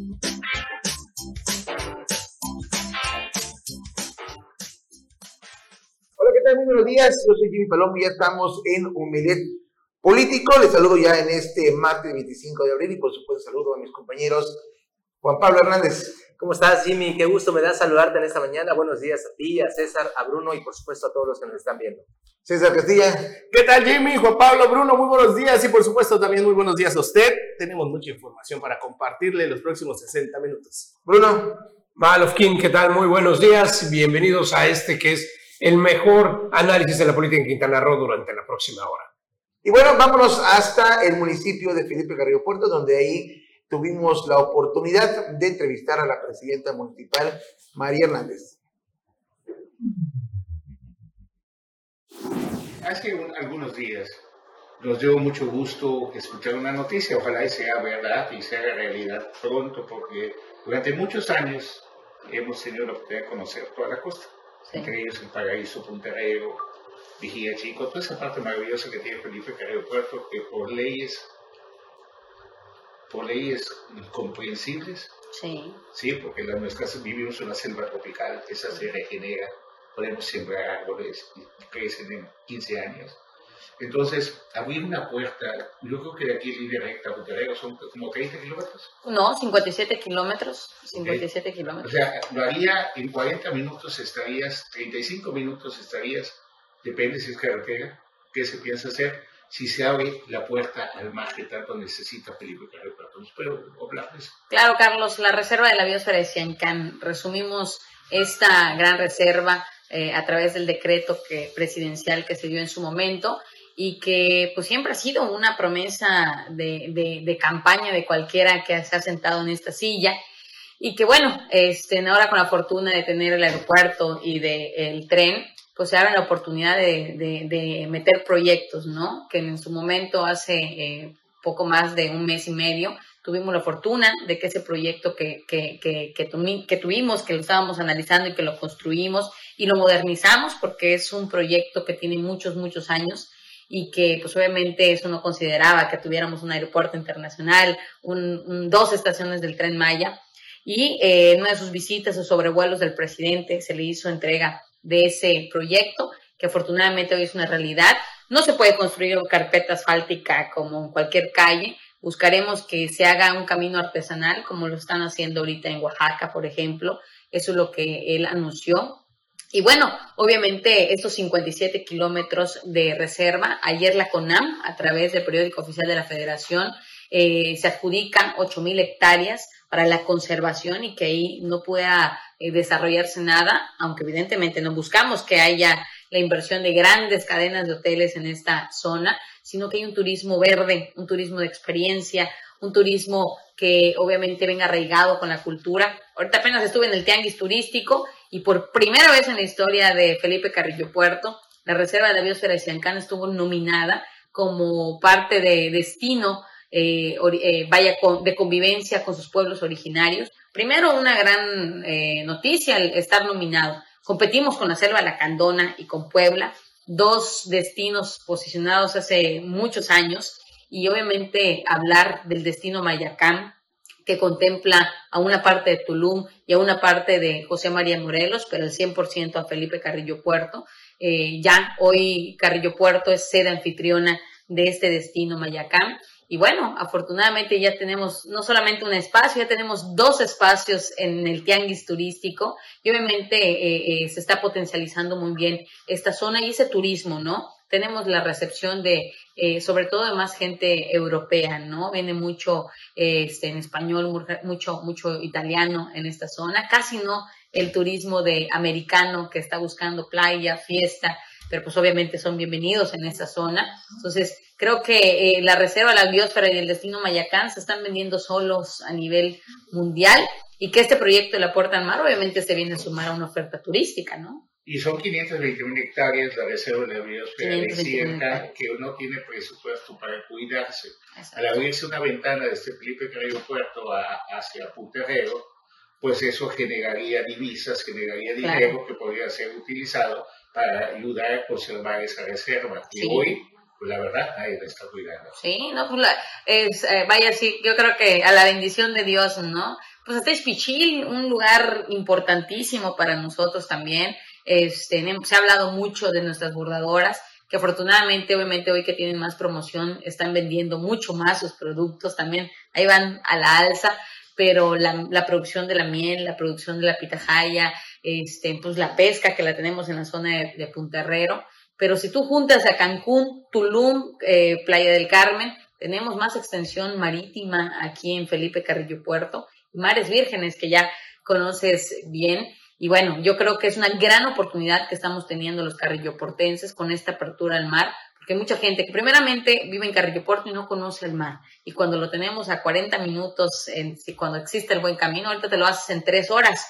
Hola, ¿qué tal? Muy buenos días. Yo soy Jimmy Palomo y ya estamos en Humelet Político. Les saludo ya en este martes 25 de abril y por supuesto saludo a mis compañeros Juan Pablo Hernández. ¿Cómo estás, Jimmy? Qué gusto me da saludarte en esta mañana. Buenos días a ti, a César, a Bruno y por supuesto a todos los que nos están viendo. César Castilla. ¿Qué tal, Jimmy? Juan Pablo, Bruno, muy buenos días y por supuesto también muy buenos días a usted. Tenemos mucha información para compartirle en los próximos 60 minutos. Bruno. Malofkin, ¿qué tal? Muy buenos días. Bienvenidos a este que es el mejor análisis de la política en Quintana Roo durante la próxima hora. Y bueno, vámonos hasta el municipio de Felipe Carrillo Puerto, donde ahí tuvimos la oportunidad de entrevistar a la presidenta municipal, María Hernández. Hace algunos días nos dio mucho gusto escuchar una noticia, ojalá y sea verdad y sea realidad pronto, porque durante muchos años hemos tenido la oportunidad de conocer toda la costa, entre ellos el Paraíso, Punterrero, Vigía Chico, toda esa parte maravillosa que tiene Felipe Carrillo Puerto, que por leyes, por leyes comprensibles, Sí. sí, porque las nuestras vivimos en una selva tropical, esa se regenera, podemos sembrar árboles y crecen en 15 años. Entonces, abrir una puerta, yo creo que de aquí línea recta a son como 30 kilómetros. No, 57 kilómetros. 57 O kilómetros. sea, lo haría en 40 minutos estarías, 35 minutos estarías, depende si es carretera, qué se piensa hacer, si se abre la puerta al mar que tanto necesita Felipe Carrillo. Pero hablar de eso. Claro, Carlos, la reserva de la biosfera de Siancán. Resumimos esta gran reserva eh, a través del decreto que, presidencial que se dio en su momento y que pues siempre ha sido una promesa de, de- de campaña de cualquiera que se ha sentado en esta silla y que bueno, este, ahora con la fortuna de tener el aeropuerto y de, el tren, pues se abre la oportunidad de, de- de meter proyectos, ¿no? Que en su momento hace eh, poco más de un mes y medio tuvimos la fortuna de que ese proyecto que, que, que, que, que tuvimos, que lo estábamos analizando y que lo construimos y lo modernizamos porque es un proyecto que tiene muchos, muchos años y que pues obviamente eso no consideraba que tuviéramos un aeropuerto internacional, un- un- dos estaciones del tren Maya y eh, en una de sus visitas o sobrevuelos del presidente se le hizo entrega de ese proyecto que afortunadamente hoy es una realidad. No se puede construir carpeta asfáltica como en cualquier calle. Buscaremos que se haga un camino artesanal como lo están haciendo ahorita en Oaxaca, por ejemplo. Eso es lo que él anunció. Y bueno, obviamente estos 57 kilómetros de reserva, ayer la CONAM, a través del periódico oficial de la Federación, eh, se adjudican 8.000 hectáreas para la conservación y que ahí no pueda eh, desarrollarse nada, aunque evidentemente no buscamos que haya la inversión de grandes cadenas de hoteles en esta zona, sino que hay un turismo verde, un turismo de experiencia, un turismo que obviamente venga arraigado con la cultura. Ahorita apenas estuve en el Tianguis Turístico y por primera vez en la historia de Felipe Carrillo Puerto, la Reserva de la Biosfera de Siancán estuvo nominada como parte de destino eh, eh, vaya de convivencia con sus pueblos originarios. Primero, una gran eh, noticia el estar nominado. Competimos con la Selva Lacandona y con Puebla, dos destinos posicionados hace muchos años, y obviamente hablar del destino Mayacán, que contempla a una parte de Tulum y a una parte de José María Morelos, pero el 100% a Felipe Carrillo Puerto. Ya hoy Carrillo Puerto es sede anfitriona de este destino Mayacán. Y bueno, afortunadamente ya tenemos no solamente un espacio, ya tenemos dos espacios en el tianguis turístico y obviamente eh, eh, se está potencializando muy bien esta zona y ese turismo, ¿no? Tenemos la recepción de, eh, sobre todo de más gente europea, ¿no? Viene mucho eh, este, en español, mu- mucho, mucho italiano en esta zona, casi no el turismo de americano que está buscando playa, fiesta, pero pues obviamente son bienvenidos en esa zona. Entonces, creo que eh, la reserva, la biosfera y el destino Mayacán se están vendiendo solos a nivel mundial y que este proyecto de la Puerta al Mar obviamente se viene a sumar a una oferta turística, ¿no? Y son 521 hectáreas la reserva de la biosfera de 521 Sienca, hectáreas. que uno tiene presupuesto para cuidarse. Al Exacto. abrirse una ventana desde Felipe Carrillo Puerto a- hacia Punterrero, pues eso generaría divisas, generaría Claro. dinero que podría ser utilizado para ayudar a conservar esa reserva. Sí. Y hoy, pues la verdad, nadie la está cuidando. Sí, no, pues la- es, eh, vaya, sí, yo creo que a la bendición de Dios, ¿no? pues hasta Pichil, un lugar importantísimo para nosotros también. Este, se ha hablado mucho de nuestras bordadoras, que afortunadamente, obviamente, hoy que tienen más promoción, están vendiendo mucho más sus productos, también ahí van a la alza, pero la, la producción de la miel, la producción de la pitahaya, este, pues la pesca que la tenemos en la zona de, Punta Herrero, pero si tú juntas a Cancún, Tulum, eh, Playa del Carmen, tenemos más extensión marítima aquí en Felipe Carrillo Puerto, mares vírgenes que ya conoces bien. Y bueno, yo creo que es una gran oportunidad que estamos teniendo los carrilloportenses con esta apertura al mar, porque mucha gente que primeramente vive en Carrillo Puerto y no conoce el mar. Y cuando lo tenemos a 40 minutos, en, cuando existe el buen camino, ahorita te lo haces en tres horas,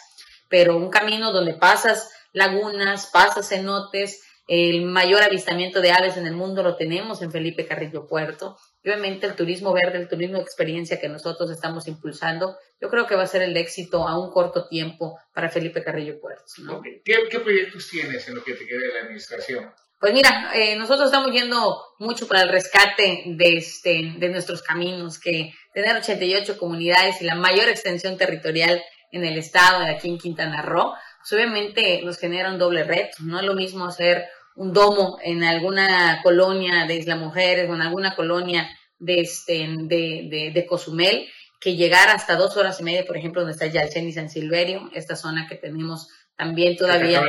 pero un camino donde pasas lagunas, pasas cenotes, el mayor avistamiento de aves en el mundo lo tenemos en Felipe Carrillo Puerto. obviamente el turismo verde, el turismo de experiencia que nosotros estamos impulsando, yo creo que va a ser el éxito a un corto tiempo para Felipe Carrillo Puerto. ¿Qué, proyectos tienes en lo que te queda de la administración? Pues mira, eh, nosotros estamos yendo mucho para el rescate de, este, de nuestros caminos, que tener 88 comunidades y la mayor extensión territorial en el estado de aquí en Quintana Roo, pues obviamente nos genera un doble reto. No es lo mismo hacer un domo en alguna colonia de Isla Mujeres o en alguna colonia de, este, de, de, Cozumel, que llegar hasta dos horas y media, por ejemplo, donde está Yalchen y San Silverio, esta zona que tenemos también todavía.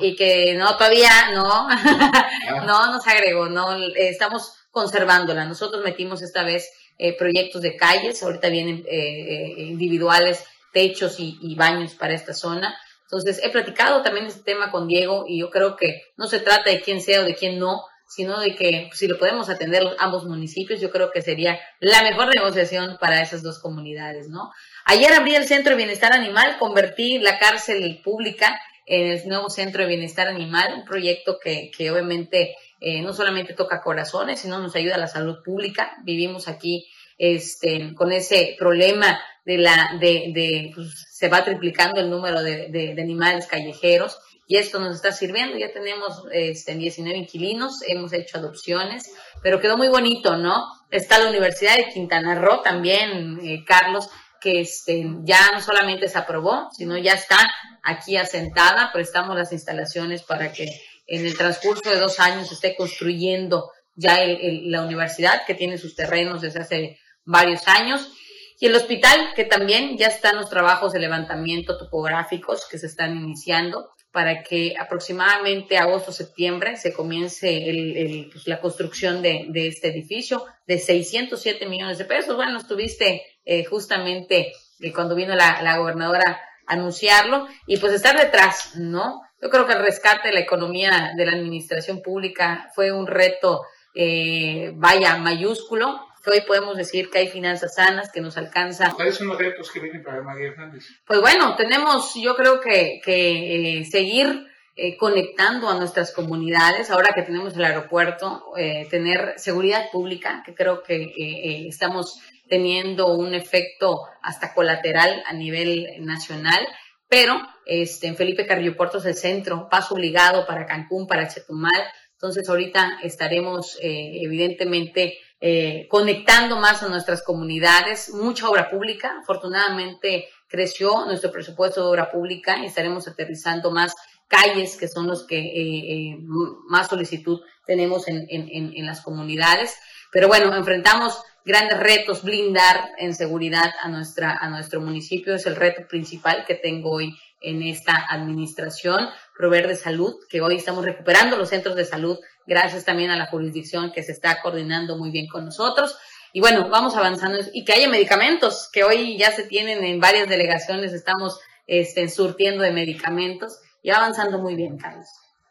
Y que no, todavía no, ah. no nos agregó, no, estamos conservándola. Nosotros metimos esta vez eh, proyectos de calles, ahorita vienen eh, eh, individuales, techos y, y, baños para esta zona. Entonces, he platicado también este tema con Diego y yo creo que no se trata de quién sea o de quién no, sino de que pues, si lo podemos atender ambos municipios, yo creo que sería la mejor negociación para esas dos comunidades, ¿no? Ayer abrí el Centro de Bienestar Animal, convertí la cárcel pública en el nuevo Centro de Bienestar Animal, un proyecto que, que obviamente eh, no solamente toca corazones, sino nos ayuda a la salud pública. Vivimos aquí este, con ese problema de la, de, pues, se va triplicando el número de, animales callejeros y esto nos está sirviendo. Ya tenemos este, 19 inquilinos, hemos hecho adopciones, pero quedó muy bonito, ¿no? Está la Universidad de Quintana Roo también, eh, Carlos, que este, ya no solamente se aprobó, sino ya está aquí asentada, prestamos las instalaciones para que en el transcurso de dos años esté construyendo ya la universidad, que tiene sus terrenos desde hace varios años. Y el hospital, que también ya están los trabajos de levantamiento topográficos que se están iniciando para que aproximadamente agosto-septiembre se comience pues, la construcción de, de, este edificio de 607 millones de pesos. Bueno, estuviste eh, justamente eh, cuando vino la, la gobernadora a anunciarlo y pues estar detrás, ¿no? Yo creo que el rescate de la economía de la administración pública fue un reto, eh, vaya, mayúsculo, hoy podemos decir que hay finanzas sanas, que nos alcanza. ¿Cuáles son los retos que vienen para María Hernández? Pues bueno, tenemos, yo creo que, que eh, seguir eh, conectando a nuestras comunidades, ahora que tenemos el aeropuerto, eh, tener seguridad pública, que creo que estamos teniendo un efecto hasta colateral a nivel nacional, pero este, en Felipe Carrillo Puerto es el centro, paso obligado para Cancún, para Chetumal, entonces ahorita estaremos evidentemente eh, conectando más a nuestras comunidades, mucha obra pública. Afortunadamente creció nuestro presupuesto de obra pública y estaremos aterrizando más calles que son los que eh, eh, más solicitud tenemos en, en, las comunidades. Pero bueno, enfrentamos grandes retos, blindar en seguridad a, nuestra, a nuestro municipio es el reto principal que tengo hoy en esta administración, proveer de salud, que hoy estamos recuperando los centros de salud gracias también a la jurisdicción que se está coordinando muy bien con nosotros. Y bueno, vamos avanzando y que haya medicamentos, que hoy ya se tienen en varias delegaciones, estamos este, surtiendo de medicamentos y avanzando muy bien, Carlos.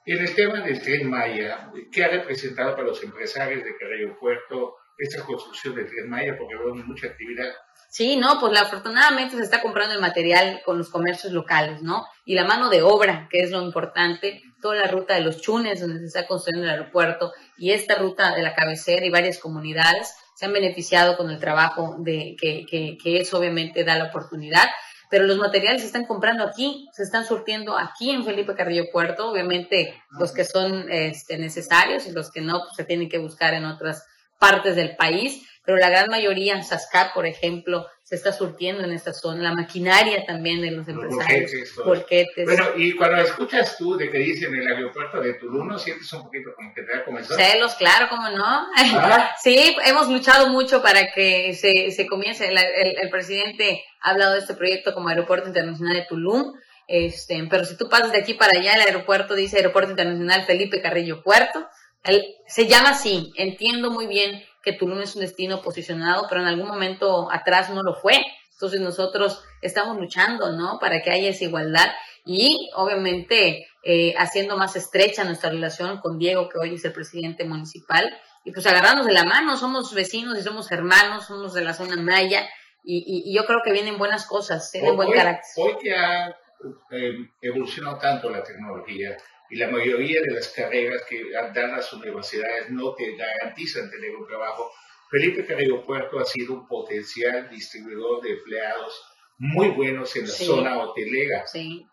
En el tema del tren Maya, ¿qué ha representado para los empresarios de Carrillo Puerto esta construcción del tren Maya? Porque veo mucha actividad. Sí, no, pues afortunadamente se está comprando el material con los comercios locales, ¿no? Y la mano de obra, que es lo importante, toda la ruta de los chunes donde se está construyendo el aeropuerto y esta ruta de la cabecera y varias comunidades se han beneficiado con el trabajo de que, que, que eso obviamente da la oportunidad pero los materiales se están comprando aquí, se están surtiendo aquí en Felipe Carrillo Puerto, obviamente los que son este, necesarios y los que no, pues se tienen que buscar en otras partes del país, pero la gran mayoría, Sascat, por ejemplo, se está surtiendo en esta zona, la maquinaria también de los empresarios, volquetes. Bueno, y cuando escuchas tú de que dicen el aeropuerto de Tulum, ¿no sientes un poquito como que te da comenzar? Celos, claro, cómo no. ¿Ah? sí, hemos luchado mucho para que se, se comience, el, el, presidente ha hablado de este proyecto como Aeropuerto Internacional de Tulum, este, pero si tú pasas de aquí para allá, el aeropuerto dice Aeropuerto Internacional Felipe Carrillo Puerto, él, se llama así, entiendo muy bien que Tulum es un destino posicionado, pero en algún momento atrás no lo fue. Entonces nosotros estamos luchando, ¿no? Para que haya esa igualdad y obviamente eh, haciendo más estrecha nuestra relación con Diego, que hoy es el presidente municipal, y pues agarrarnos de la mano, somos vecinos y somos hermanos, somos de la zona Maya, y, yo creo que vienen buenas cosas, tienen buen carácter. Hoy que ha eh, evolucionado tanto la tecnología, y la mayoría de las carreras que dan las universidades no te garantizan tener un trabajo. Felipe Carrillo Puerto ha sido un potencial distribuidor de empleados muy buenos en la zona hotelera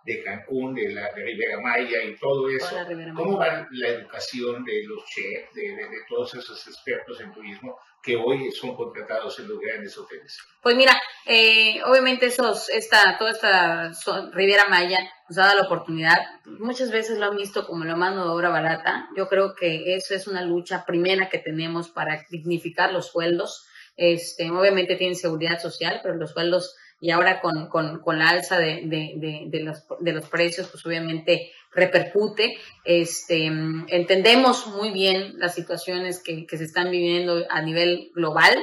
de Cancún, de la de Ribera Maya y todo eso. ¿Cómo va la educación de los chefs, de, de, todos esos expertos en turismo que hoy son contratados en los grandes hoteles? Pues mira, eh, obviamente esos, esta, toda esta Riviera Maya nos ha dado la oportunidad, muchas veces lo han visto como la mano de obra barata, yo creo que eso es una lucha primera que tenemos para dignificar los sueldos, este, obviamente tienen seguridad social, pero los sueldos y ahora con, con, con la alza de, de, de, los, de los precios, pues obviamente repercute. Este, entendemos muy bien las situaciones que, que se están viviendo a nivel global,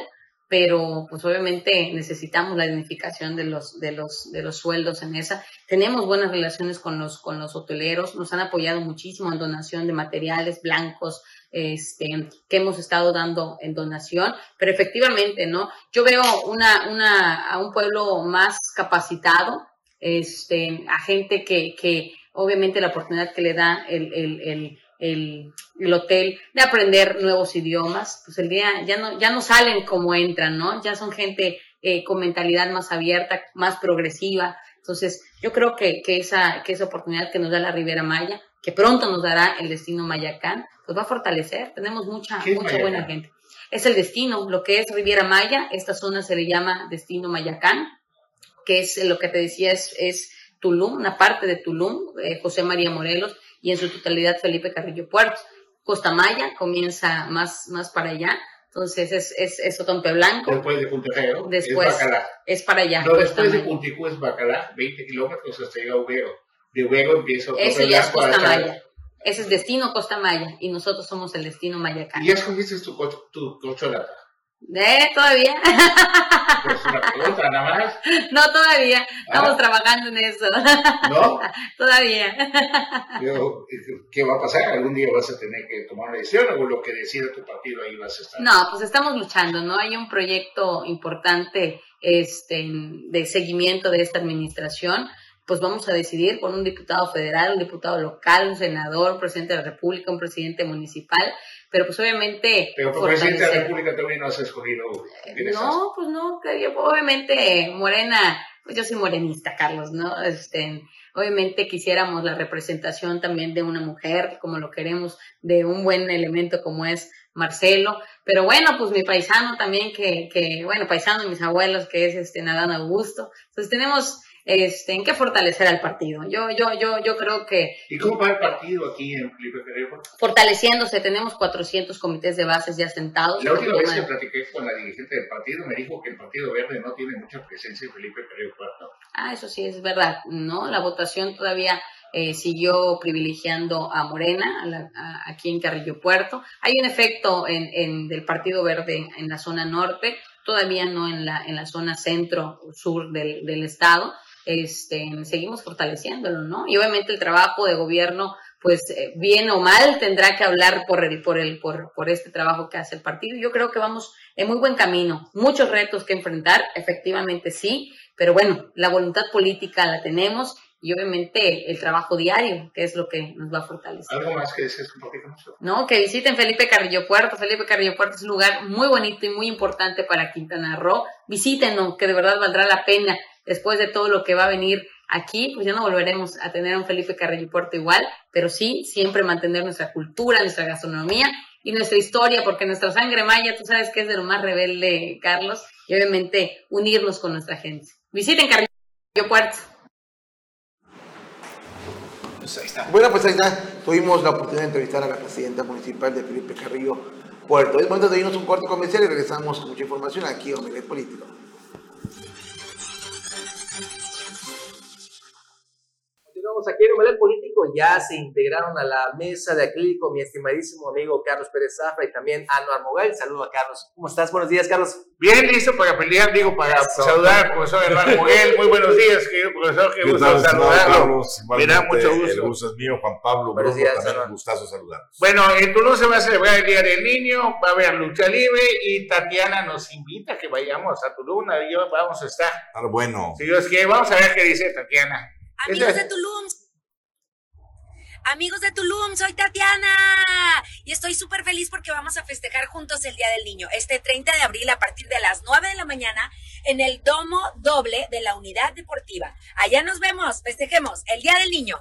pero pues obviamente necesitamos la dignificación de los, de los, de los sueldos en esa. Tenemos buenas relaciones con los, con los hoteleros, nos han apoyado muchísimo en donación de materiales blancos, este, que hemos estado dando en donación, pero efectivamente, ¿no? Yo veo una, una, a un pueblo más capacitado, este, a gente que, que obviamente la oportunidad que le da el, el, el, el, el hotel de aprender nuevos idiomas, pues el día ya no, ya no salen como entran, ¿no? Ya son gente eh, con mentalidad más abierta, más progresiva. Entonces, yo creo que, que, esa, que esa oportunidad que nos da la Riviera Maya, que pronto nos dará el destino Mayacán, pues va a fortalecer. Tenemos mucha, mucha buena gente. Es el destino, lo que es Riviera Maya, esta zona se le llama destino Mayacán, que es lo que te decía, es, es Tulum, una parte de Tulum, eh, José María Morelos, y en su totalidad Felipe Carrillo Puerto. Costa Maya comienza más, más para allá, entonces es, es, es Otompe Blanco. Después de Puntajero, después es Bacalá. Es para allá. No, después de Punticú es Bacalá, 20 kilómetros hasta llegar a Ubero. De Ubero empieza Otompe Ese ya es Costa Maya. Ese es destino Costa Maya y nosotros somos el destino Mayacán. ¿Y ya escogiste tu, tu, tu cocholata? ¿Eh? ¿Todavía? Pues una pregunta, nada más. No, todavía. Estamos ah. trabajando en eso. ¿No? todavía. ¿Qué va a pasar? ¿Algún día vas a tener que tomar una decisión o lo que decida tu partido ahí vas a estar? No, pues estamos luchando, ¿no? Hay un proyecto importante este, de seguimiento de esta administración pues vamos a decidir con un diputado federal, un diputado local, un senador, un presidente de la República, un presidente municipal, pero pues obviamente... Pero como presidente de la República también no has escogido... No, pues no, obviamente Morena, pues yo soy morenista, Carlos, ¿no? Este, obviamente quisiéramos la representación también de una mujer, como lo queremos, de un buen elemento como es Marcelo, pero bueno, pues mi paisano también, que, que bueno, paisano de mis abuelos, que es este Nadán Augusto. Entonces tenemos este, en qué fortalecer al partido. Yo, yo, yo, yo creo que... ¿Y cómo va el partido aquí en Felipe Carrillo Fortaleciéndose, tenemos 400 comités de bases ya sentados. La última vez que platiqué con la dirigente del partido me dijo que el Partido Verde no tiene mucha presencia en Felipe Carrillo Puerto. Ah, eso sí es verdad, ¿no? La votación todavía eh, siguió privilegiando a Morena, aquí en Carrillo Puerto. Hay un efecto en, en, del Partido Verde en la zona norte, todavía no en la, en la zona centro-sur del, del estado este, seguimos fortaleciéndolo, ¿no? Y obviamente el trabajo de gobierno, pues eh, bien o mal, tendrá que hablar por el, por el, por, por este trabajo que hace el partido. Yo creo que vamos en muy buen camino. Muchos retos que enfrentar, efectivamente sí, pero bueno, la voluntad política la tenemos y obviamente el trabajo diario, que es lo que nos va a fortalecer. ¿Algo más que desees compartir No, que visiten Felipe Carrillo Puerto. Felipe Carrillo Puerto es un lugar muy bonito y muy importante para Quintana Roo. Visítenlo, que de verdad valdrá la pena después de todo lo que va a venir aquí, pues ya no volveremos a tener a un Felipe Carrillo Puerto igual, pero sí siempre mantener nuestra cultura, nuestra gastronomía y nuestra historia, porque nuestra sangre maya, tú sabes que es de lo más rebelde, Carlos, y obviamente unirnos con nuestra gente. Visiten Carrillo Puerto. Pues bueno, pues ahí está. Tuvimos la oportunidad de entrevistar a la presidenta municipal de Felipe Carrillo Puerto. Es momento de irnos un corte comercial y regresamos con mucha información aquí en Omelet Político. Aquí en Omelet Político ya se integraron a la mesa de acrílico mi estimadísimo amigo Carlos Pérez Zafra y también Anuar Mogal. Saludo a Carlos. ¿Cómo estás? Buenos días, Carlos. Bien, listo para pelear, digo, para saludar al profesor Anuar Mogal. Muy buenos días, querido profesor. Qué, gusto saludarlo. Me da mucho gusto. El gusto es mío, Juan Pablo. Buenos días, también un gustazo saludarlos. Bueno, en Tulum se va a celebrar el Día del Niño, va a haber lucha libre y Tatiana nos invita a que vayamos a Tulum. Vamos a estar. Ah, bueno. Si Dios quiere, vamos a ver qué dice Tatiana. Amigos de Tulum, Amigos de Tulum, soy Tatiana y estoy súper feliz porque vamos a festejar juntos el Día del Niño este 30 de abril a partir de las 9 de la mañana en el Domo Doble de la Unidad Deportiva. Allá nos vemos, festejemos el Día del Niño.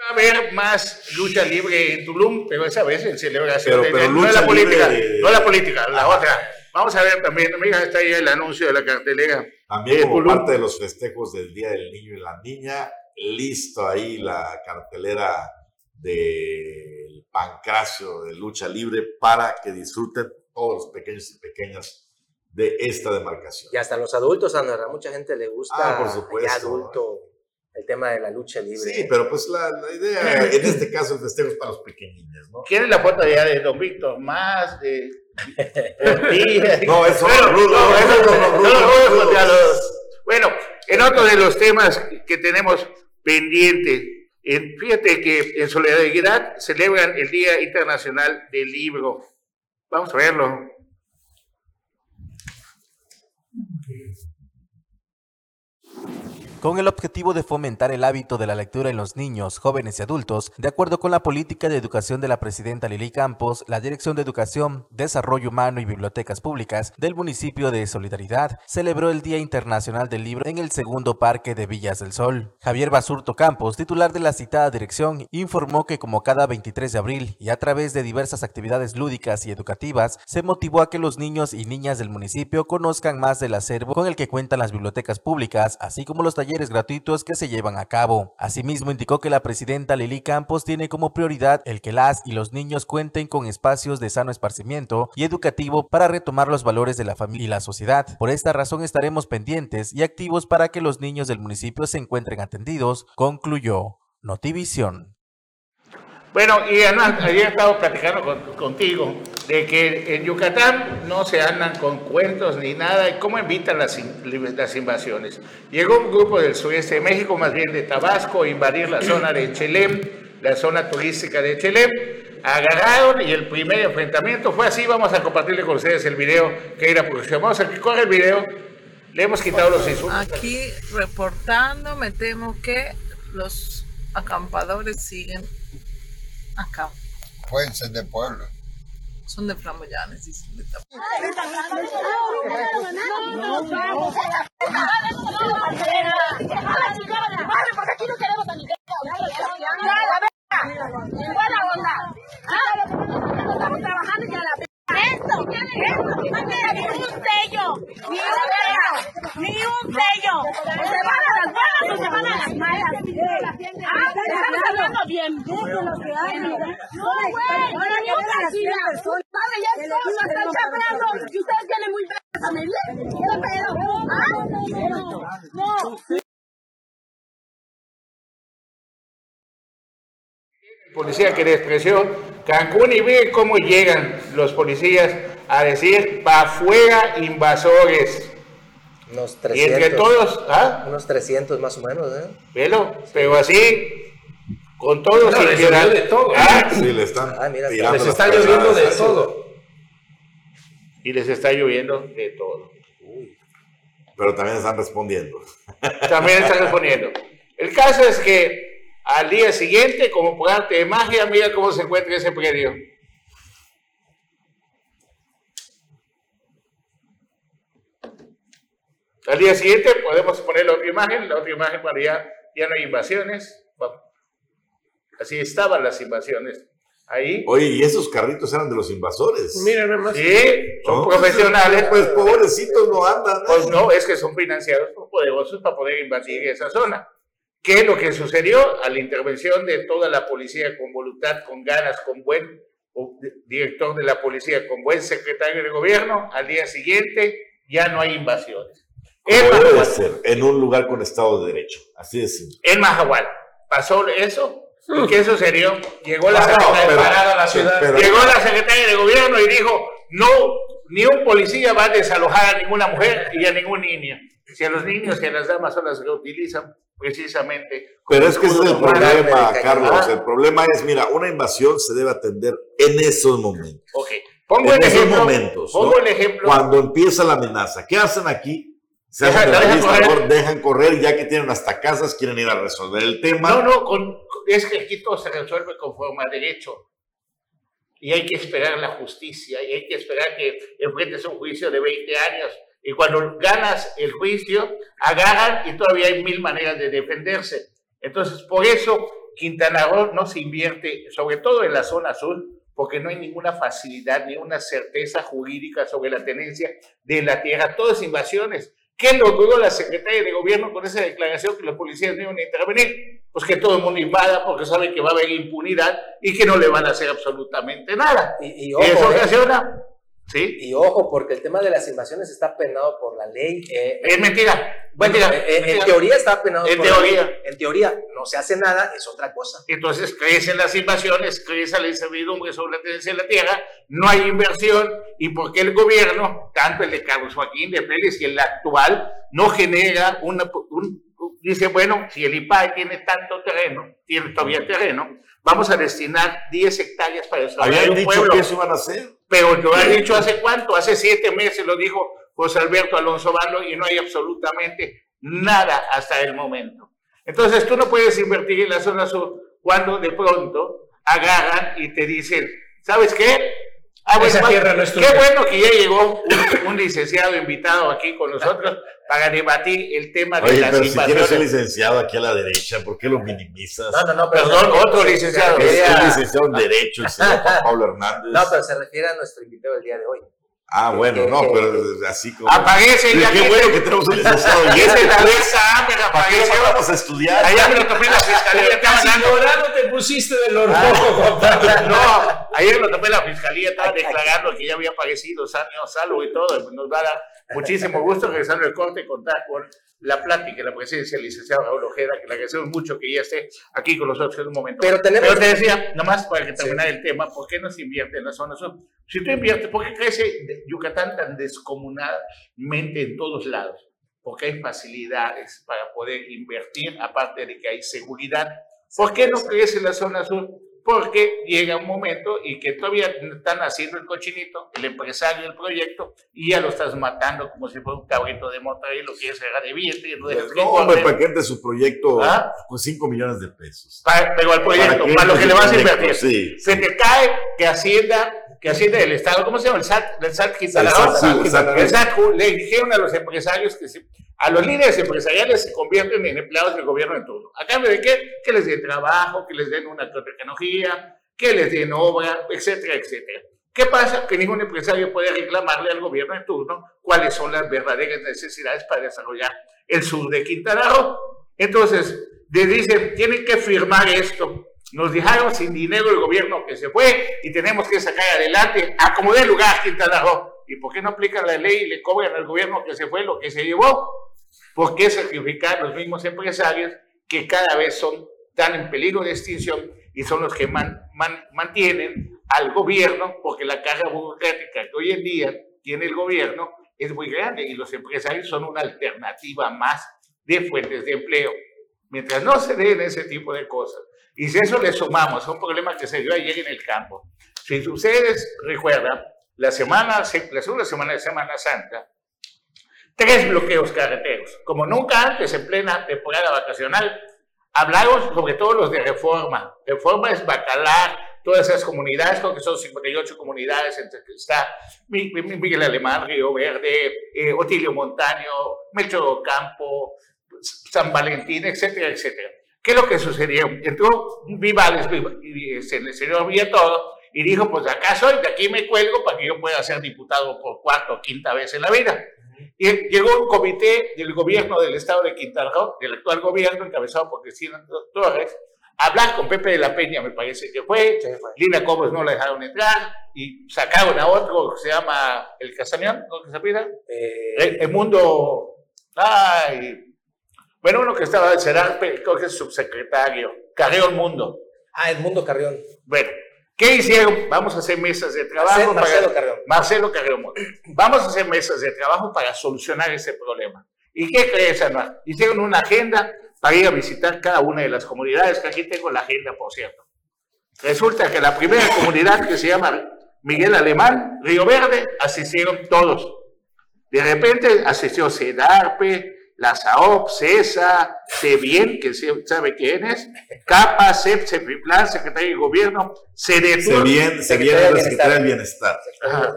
Va a haber más lucha libre en Tulum, pero esa vez en celebración de, no la política, no la política, la otra. Vamos a ver también, mira, está ahí el anuncio de la cartelera. También como parte de los festejos del Día del Niño y la Niña, listo ahí la cartelera del Pancracio de lucha libre para que disfruten todos los pequeños y pequeñas de esta demarcación. Y hasta los adultos, Andorra, mucha gente le gusta ah, por supuesto, adulto el tema de la lucha libre. Sí, pero pues la, idea, en este caso el festejo es para los pequeñines, ¿no? ¿Quién es la foto ya de Don Víctor? Más de... no, eso no, no, eso no, Bueno, en otro de los temas que tenemos pendiente. fíjate que en solidaridad celebran el Día Internacional del Libro. Vamos a verlo. Con el objetivo de fomentar el hábito de la lectura en los niños, jóvenes y adultos, de acuerdo con la política de educación de la presidenta Lili Campos, la Dirección de Educación, Desarrollo Humano y Bibliotecas Públicas del municipio de Solidaridad celebró el Día Internacional del Libro en el segundo parque de Villas del Sol. Javier Basurto Campos, titular de la citada dirección, informó que como cada 23 de abril y a través de diversas actividades lúdicas y educativas, se motivó a que los niños y niñas del municipio conozcan más del acervo con el que cuentan las bibliotecas públicas, así como los talleres gratuitos que se llevan a cabo. Asimismo, indicó que la presidenta Lili Campos tiene como prioridad el que las y los niños cuenten con espacios de sano esparcimiento y educativo para retomar los valores de la familia y la sociedad. Por esta razón estaremos pendientes y activos para que los niños del municipio se encuentren atendidos, concluyó. Notivisión. Bueno, y además, ayer he estado platicando contigo de que en Yucatán no se andan con cuentos ni nada, y cómo evitan las, las invasiones. Llegó un grupo del sureste de México, más bien de Tabasco, a invadir la zona de Chelem, la zona turística de Chelem, agarraron y el primer enfrentamiento fue así, vamos a compartirle con ustedes el video que era producción. Vamos a que corre el video, le hemos quitado los insultos. Aquí reportando, me temo que los acampadores siguen Acá. Pueden ser de pueblo. Son de Flamoyanes, dicen de Porque aquí no queremos a ningún. Igual la onda. Estamos trabajando ya la esto, esto, ni un sello, ni un sello, ni un sello. ¿Se van a las buenas o se van a las malas? Ah, estamos hablando bien. No, güey, ni un tranquila. Vale, ya y ustedes tienen muy pedos a medir. ¿Qué pedo? ¿Ah? No. Policía que despreció Cancún y ve cómo llegan los policías a decir, pa' fuera invasores. Unos 300. Y entre todos, ¿ah? Unos 300 más o menos, ¿eh? Velo, pero así, con todos no, les de todo. ¿Ah? Sí, le están ah, mira, les está lloviendo de todo. Y les está lloviendo de todo. Pero también están respondiendo. También están respondiendo. El caso es que al día siguiente, como por arte de magia, mira cómo se encuentra ese predio. Al día siguiente podemos poner la otra imagen, la otra imagen para ya, ya no hay invasiones. Así estaban las invasiones ahí. Oye, y esos carritos eran de los invasores. Mira, nada más. Sí, son ¿No? profesionales. Pues pobrecitos no andan. Pues no, es que son financiados por poderosos para poder invadir esa zona. ¿Qué es lo que sucedió? A la intervención de toda la policía con voluntad, con ganas, con buen director de la policía, con buen secretario de gobierno, al día siguiente ya no hay invasiones. En Como debe de ser, en un lugar con Estado de Derecho. Así de simple. en Mahahual, pasó eso. ¿Y qué sucedió? Llegó la Ah, no, secretaria pero- Parada la ciudad. pero- Llegó la secretaria de gobierno y dijo, no, ni un policía va a desalojar a ninguna mujer y a ningún niño. Si a los niños y a las damas son las que utilizan precisamente. Pero es que ese es el problema. Carlos. El problema es, mira, una invasión se debe atender en esos momentos. Ok, pongo en el esos ejemplo. momentos. pongo ¿no? el ejemplo. Cuando empieza la amenaza, ¿qué hacen aquí? Se Deja- hacen de la dejan correr. dejan correr, ya que tienen hasta casas, quieren ir a resolver el tema. No, no, con, es que aquí todo se resuelve conforme a derecho. Y hay que esperar la justicia, y hay que esperar que enfrentes un juicio de 20 años. Y cuando ganas el juicio, agarran y todavía hay mil maneras de defenderse. Entonces, por eso Quintana Roo no se invierte, sobre todo en la zona sur, porque no hay ninguna facilidad ni una certeza jurídica sobre la tenencia de la tierra. Todas invasiones. ¿Qué logró la secretaria de gobierno con esa declaración que los policías no iban a intervenir? Pues que todo el mundo invada porque sabe que va a haber impunidad y que no le van a hacer absolutamente nada. Y, eso ¿eh? ocasiona, ¿sí? y ojo, porque el tema de las invasiones está penado por la ley. eh, Es mentira. bueno, mentira, eh, en mentira. teoría está penado En por la ley. teoría. En teoría, no se hace nada, es otra cosa. Entonces crecen las invasiones, crece la incertidumbre sobre la tenencia de la tierra, no hay inversión y porque el gobierno, tanto el de Carlos Joaquín de Pérez y el actual, no genera una, un, dice, bueno, si el IPAE tiene tanto terreno, tiene todavía terreno, vamos a destinar 10 hectáreas para desarrollar Habían un dicho pueblo. que eso iban a hacer. Pero lo ha dicho hace cuánto, hace siete meses lo dijo José Alberto Alonso Bando y no hay absolutamente nada hasta el momento. Entonces tú no puedes invertir en la zona sur cuando de pronto agarran y te dicen, ¿sabes qué? Ah, Esa bueno, tierra no es qué bueno que ya llegó un, un licenciado invitado aquí con nosotros para debatir el tema de Oye, las pero si tienes un invasiones. licenciado aquí a la derecha, ¿por qué lo minimizas? No, no, no, pero Perdón, otro licenciado. Es un licenciado en Derecho, el señor Juan Pablo Hernández. no, pero se refiere a nuestro invitado del día de hoy. Ah, bueno, no, pero así como. Aparece Sí, ya qué bueno que tenemos un licenciado. Y ese tal vez Samper ¿Para qué vamos a estudiar? Allá me lo topé en la fiscalía, Casi dorado te pusiste de los Ah. No, ayer lo tomé en la fiscalía, estaba declarando que ya había aparecido Sanio Salvo y todo. Nos va a dar muchísimo gusto regresando el corte contar con la plática y la presencia del licenciado Raúl Ojeda, que le agradecemos mucho que ya esté aquí con nosotros en un momento. Pero tenemos- Pero te decía, nomás para que terminar el tema, ¿por qué no se invierte en la zona sur? Si tú inviertes, ¿por qué crece Yucatán tan descomunadamente en todos lados? Porque hay facilidades para poder invertir, aparte de que hay seguridad. ¿Por qué no crece la zona sur? Porque llega un momento y que todavía están haciendo el cochinito, el empresario del proyecto, y ya lo estás matando como si fuera un cabrito de Monterrey, lo quieres sacar de billete y no que No, hombre, engorde. para que entre su proyecto ¿Ah? con 5 millones de pesos. Pero al proyecto, ¿Para lo que le vas a invertir. Sí, Se te cae que Hacienda, que Hacienda del Estado, ¿cómo se llama? El SAT, el SAT Quintana. El SAT le dijeron a los empresarios que se- a los líderes empresariales se convierten en empleados del gobierno en turno. ¿A cambio de qué? Que les den trabajo, que les den una tecnología, que les den obra, etcétera, etcétera. ¿Qué pasa? Que ningún empresario puede reclamarle al gobierno en turno cuáles son las verdaderas necesidades para desarrollar el sur de Quintana Roo. Entonces, le dicen, tienen que firmar esto. Nos dejaron sin dinero el gobierno que se fue y tenemos que sacar adelante, a como dé lugar Quintana Roo. ¿Y por qué no aplican la ley y le cobran al gobierno que se fue lo que se llevó? ¿Por qué sacrificar a los mismos empresarios que cada vez son tan en peligro de extinción y son los que man- man- mantienen al gobierno? Porque la carga burocrática que hoy en día tiene el gobierno es muy grande y los empresarios son una alternativa más de fuentes de empleo. Mientras no se den ese tipo de cosas, y si eso le sumamos a un problema que se dio ayer en el campo, si ustedes recuerdan, la semana, la segunda semana de Semana Santa, tres bloqueos carreteros, como nunca antes en plena temporada vacacional. Hablamos sobre todo los de reforma. Reforma es Bacalar, todas esas comunidades, creo que son 58 comunidades, entre que está Mi- Mi- Miguel Alemán, Río Verde, eh, Otilio Montaño, Melchor Campo, San Valentín, etcétera, etcétera. ¿Qué es lo que sucedió? Entró Vivales, y se le señor todo y dijo, pues acá soy, de aquí me cuelgo para que yo pueda ser diputado por cuarta o quinta vez en la vida. Y llegó un comité del gobierno del estado de Quintana Roo, del actual gobierno, encabezado por Cristina Torres, a hablar con Pepe de la Peña, me parece que fue, Lina Cobos no la dejaron entrar, y sacaron a otro que se llama El Casañón, ¿no que se pida? Eh, el, mundo, ay, bueno, uno que estaba Serarpe, creo que es subsecretario, Carrión Mundo. Ah, el Mundo Carrión. Bueno, ¿Qué hicieron? Vamos a hacer mesas de trabajo. Marcelo, para, Carrión. Marcelo Carrión. Vamos a hacer mesas de trabajo para solucionar ese problema. ¿Y qué crees, Anuar? Hicieron una agenda para ir a visitar cada una de las comunidades, que aquí tengo la agenda, por cierto. Resulta que la primera comunidad que se llama Miguel Alemán, Río Verde, asistieron todos. De repente asistió CEDARPE, la SAOP, CESA, CEBIEN, que sabe quién es, CAPA, CEP, CEPIPLAN, Secretaría de Gobierno, CEDETUR. CEBIEN, CEBIEN es la Secretaría del Bienestar. Ajá.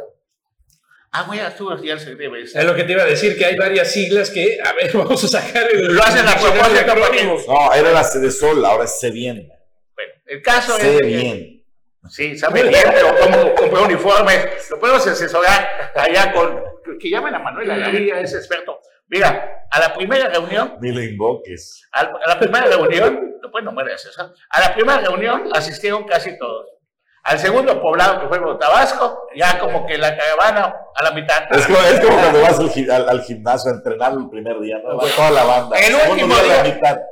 Ah, güey, tú ya se debe Es lo que te iba a decir, que hay varias siglas que, a ver, vamos a sacar el... Lo hacen a propósito. No, era la CEDESOL, ahora es CEBIEN. Bueno, el caso es... CEBIEN. Sí, sabe bien, pero como compré uniformes, lo podemos asesorar allá con... Que llamen a Manuel Gaviria, es experto. Mira, a la primera reunión. Ni lo invoques. A, la primera reunión, no puedes nombrar eso. A la primera reunión asistieron casi todos. Al segundo poblado, que fue Tabasco, ya como que la caravana a la mitad. Es como, es como cuando vas al, al, gimnasio a entrenar el primer día, ¿no? Va toda la banda. El último, día,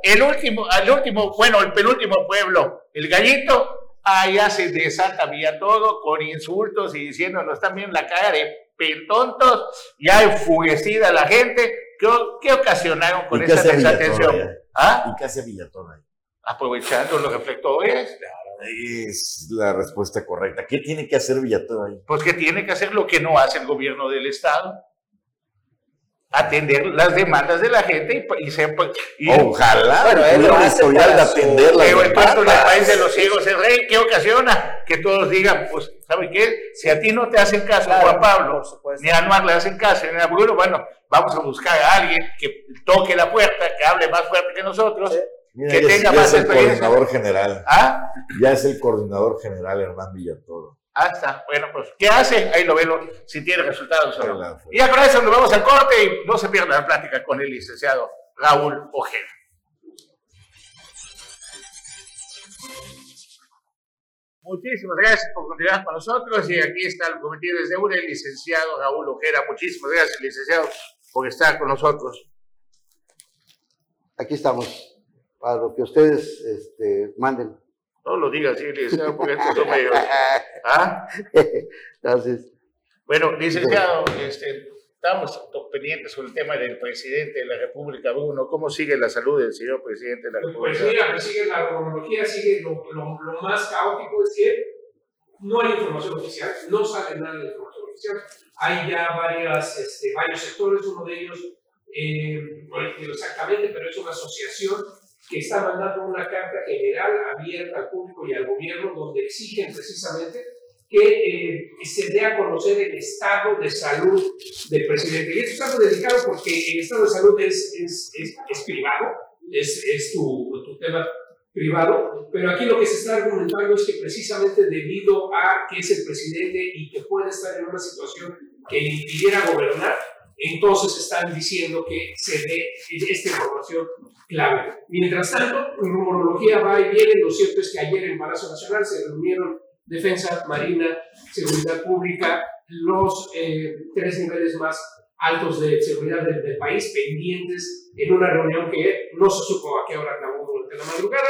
el último, el último, bueno, el penúltimo pueblo, el gallito, allá se desata vía todo con insultos y diciendo, no están viendo la cara de pentontos, ya enfurecida la gente. ¿Qué, qué ocasionaron con esa desatención? ¿Ah? ¿Y qué hace Villatón ahí? Aprovechando los reflectores. Es la respuesta correcta. ¿Qué tiene que hacer Villatón ahí? Pues que tiene que hacer lo que no hace el gobierno del Estado atender las demandas de la gente y, y, se, y ojalá bueno, él lo historial de atender las pero el país de los ciegos el rey ¿qué ocasiona? que todos digan pues ¿sabe qué? si a ti no te hacen caso claro, Juan Pablo ni a Anuar le hacen caso ni a Bruno bueno vamos a buscar a alguien que toque la puerta que hable más fuerte que nosotros sí. Mira, que ya tenga es, ya más es el coordinador general ¿Ah? ya es el coordinador general Hernán Villatoro Está. Bueno, pues, ¿qué hace? Ahí lo veo si tiene resultados o no. Y ya con eso nos vamos al corte y no se pierda la plática con el licenciado Raúl Ojeda. Muchísimas gracias por continuar con nosotros y aquí está el comité desde UNE, el licenciado Raúl Ojera. Muchísimas gracias, licenciado, por estar con nosotros. Aquí estamos, para lo que ustedes este, manden. No lo digas así, licenciado, porque estos son medio... ¿Ah? Entonces... Bueno, licenciado, este, estamos pendientes sobre el tema del presidente de la República, Bruno. ¿Cómo sigue la salud del señor presidente de la República? Pues mira, pues sigue la cronología, sigue lo, lo, lo, más caótico es que no hay información oficial, no sale nada de información oficial. Hay ya varias, este, varios sectores, uno de ellos, eh, no entiendo exactamente, pero es una asociación que está mandando una carta general abierta al público y al gobierno donde exigen precisamente que eh, se dé a conocer el estado de salud del presidente. Y esto es algo delicado porque el estado de salud es, es, es, es privado, es, es tu, tu, tema privado, pero aquí lo que se está argumentando es que precisamente debido a que es el presidente y que puede estar en una situación que impidiera gobernar, entonces están diciendo que se dé esta información clave. Mientras tanto, rumorología va y viene. Lo cierto es que ayer en Palacio Nacional se reunieron Defensa, Marina, Seguridad Pública, los eh, tres niveles más altos de seguridad del, del, país, pendientes en una reunión que no se supo a qué hora acabó durante la madrugada.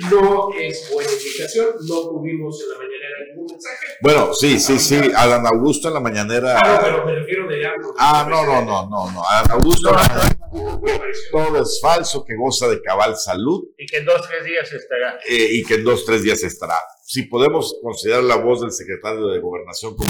No es buena indicación, no tuvimos en la mañanera ningún mensaje. Bueno, sí, sí, sí, Alan Augusto en la mañanera. Ah, no, pero me refiero de ya. Ah, no, no, no, no, no. Alan Augusto. No, todo es falso, que goza de cabal salud. Y que en dos, tres días estará. Eh, y que en dos, tres días estará. Si podemos considerar la voz del secretario de Gobernación como